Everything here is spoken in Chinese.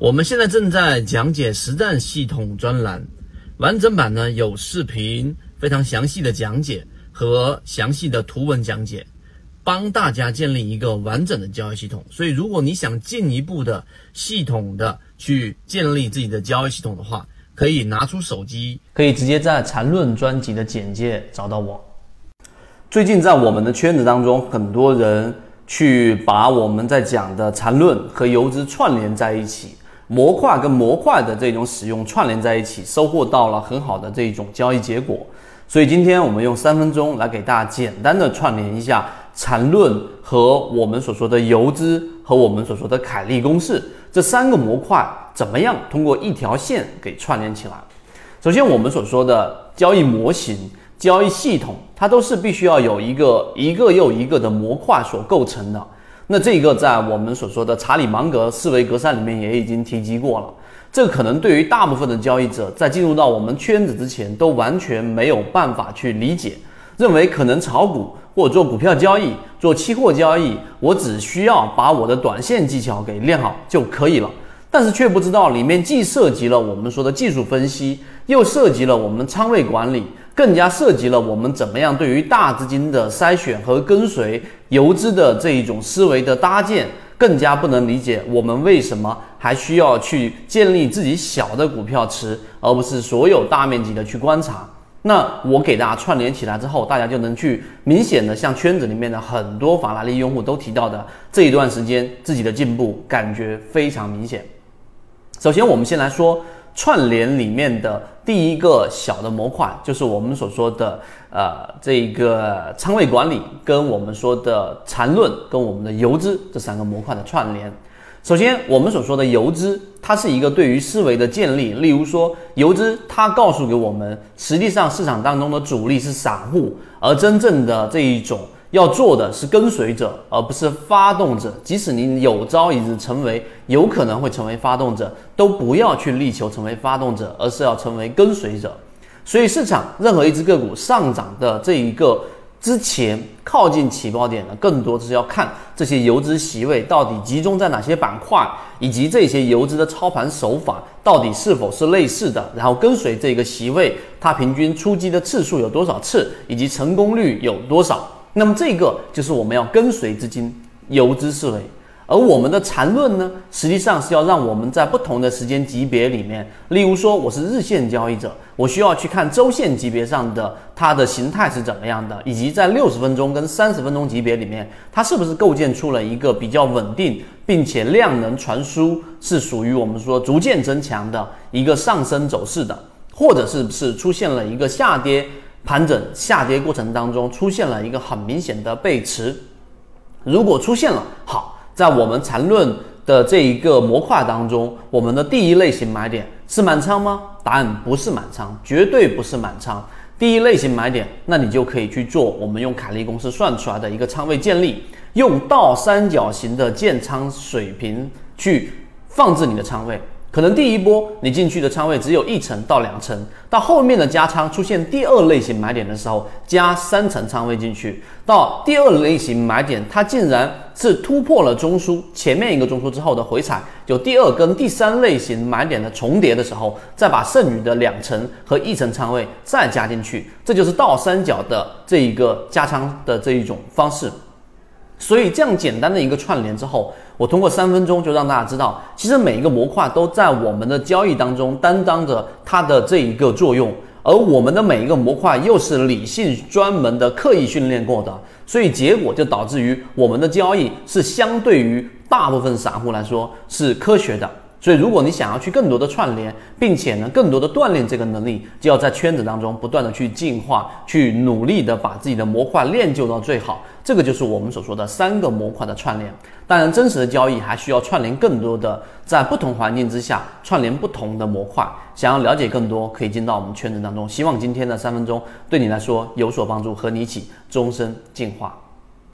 我们现在正在讲解实战系统专栏，完整版呢有视频，非常详细的讲解和详细的图文讲解，帮大家建立一个完整的交易系统。所以，如果你想进一步的系统的去建立自己的交易系统的话，可以拿出手机，可以直接在缠论专辑的简介找到我。最近在我们的圈子当中，很多人去把我们在讲的缠论和游资串联在一起。模块跟模块的这种使用串联在一起，收获到了很好的这种交易结果。所以今天我们用三分钟来给大家简单的串联一下缠论和我们所说的游资和我们所说的凯利公式这三个模块怎么样通过一条线给串联起来。首先，我们所说的交易模型、交易系统，它都是必须要有一个一个又一个的模块所构成的。那这个在我们所说的查理芒格思维格栅里面也已经提及过了。这可能对于大部分的交易者在进入到我们圈子之前都完全没有办法去理解，认为可能炒股或者做股票交易、做期货交易，我只需要把我的短线技巧给练好就可以了。但是却不知道里面既涉及了我们说的技术分析，又涉及了我们仓位管理。更加涉及了我们怎么样对于大资金的筛选和跟随游资的这一种思维的搭建，更加不能理解我们为什么还需要去建立自己小的股票池，而不是所有大面积的去观察。那我给大家串联起来之后，大家就能去明显的像圈子里面的很多法拉利用户都提到的这一段时间自己的进步感觉非常明显。首先，我们先来说。串联里面的第一个小的模块，就是我们所说的呃这个仓位管理，跟我们说的缠论，跟我们的游资这三个模块的串联。首先，我们所说的游资，它是一个对于思维的建立。例如说，游资它告诉给我们，实际上市场当中的主力是散户，而真正的这一种。要做的是跟随者，而不是发动者。即使你有朝一日成为，有可能会成为发动者，都不要去力求成为发动者，而是要成为跟随者。所以，市场任何一只个股上涨的这一个之前靠近起爆点的，更多是要看这些游资席位到底集中在哪些板块，以及这些游资的操盘手法到底是否是类似的，然后跟随这个席位，它平均出击的次数有多少次，以及成功率有多少。那么这个就是我们要跟随资金游资思维，而我们的缠论呢，实际上是要让我们在不同的时间级别里面，例如说我是日线交易者，我需要去看周线级别上的它的形态是怎么样的，以及在六十分钟跟三十分钟级别里面，它是不是构建出了一个比较稳定，并且量能传输是属于我们说逐渐增强的一个上升走势的，或者是不是出现了一个下跌。盘整下跌过程当中出现了一个很明显的背驰，如果出现了，好，在我们缠论的这一个模块当中，我们的第一类型买点是满仓吗？答案不是满仓，绝对不是满仓。第一类型买点，那你就可以去做我们用凯利公式算出来的一个仓位建立，用倒三角形的建仓水平去放置你的仓位。可能第一波你进去的仓位只有一层到两层，到后面的加仓出现第二类型买点的时候，加三层仓位进去，到第二类型买点它竟然是突破了中枢前面一个中枢之后的回踩，有第二跟第三类型买点的重叠的时候，再把剩余的两层和一层仓位再加进去，这就是倒三角的这一个加仓的这一种方式。所以这样简单的一个串联之后，我通过三分钟就让大家知道，其实每一个模块都在我们的交易当中担当着它的这一个作用，而我们的每一个模块又是理性专门的刻意训练过的，所以结果就导致于我们的交易是相对于大部分散户来说是科学的。所以，如果你想要去更多的串联，并且呢，更多的锻炼这个能力，就要在圈子当中不断的去进化，去努力的把自己的模块练就到最好。这个就是我们所说的三个模块的串联。当然，真实的交易还需要串联更多的，在不同环境之下串联不同的模块。想要了解更多，可以进到我们圈子当中。希望今天的三分钟对你来说有所帮助，和你一起终身进化。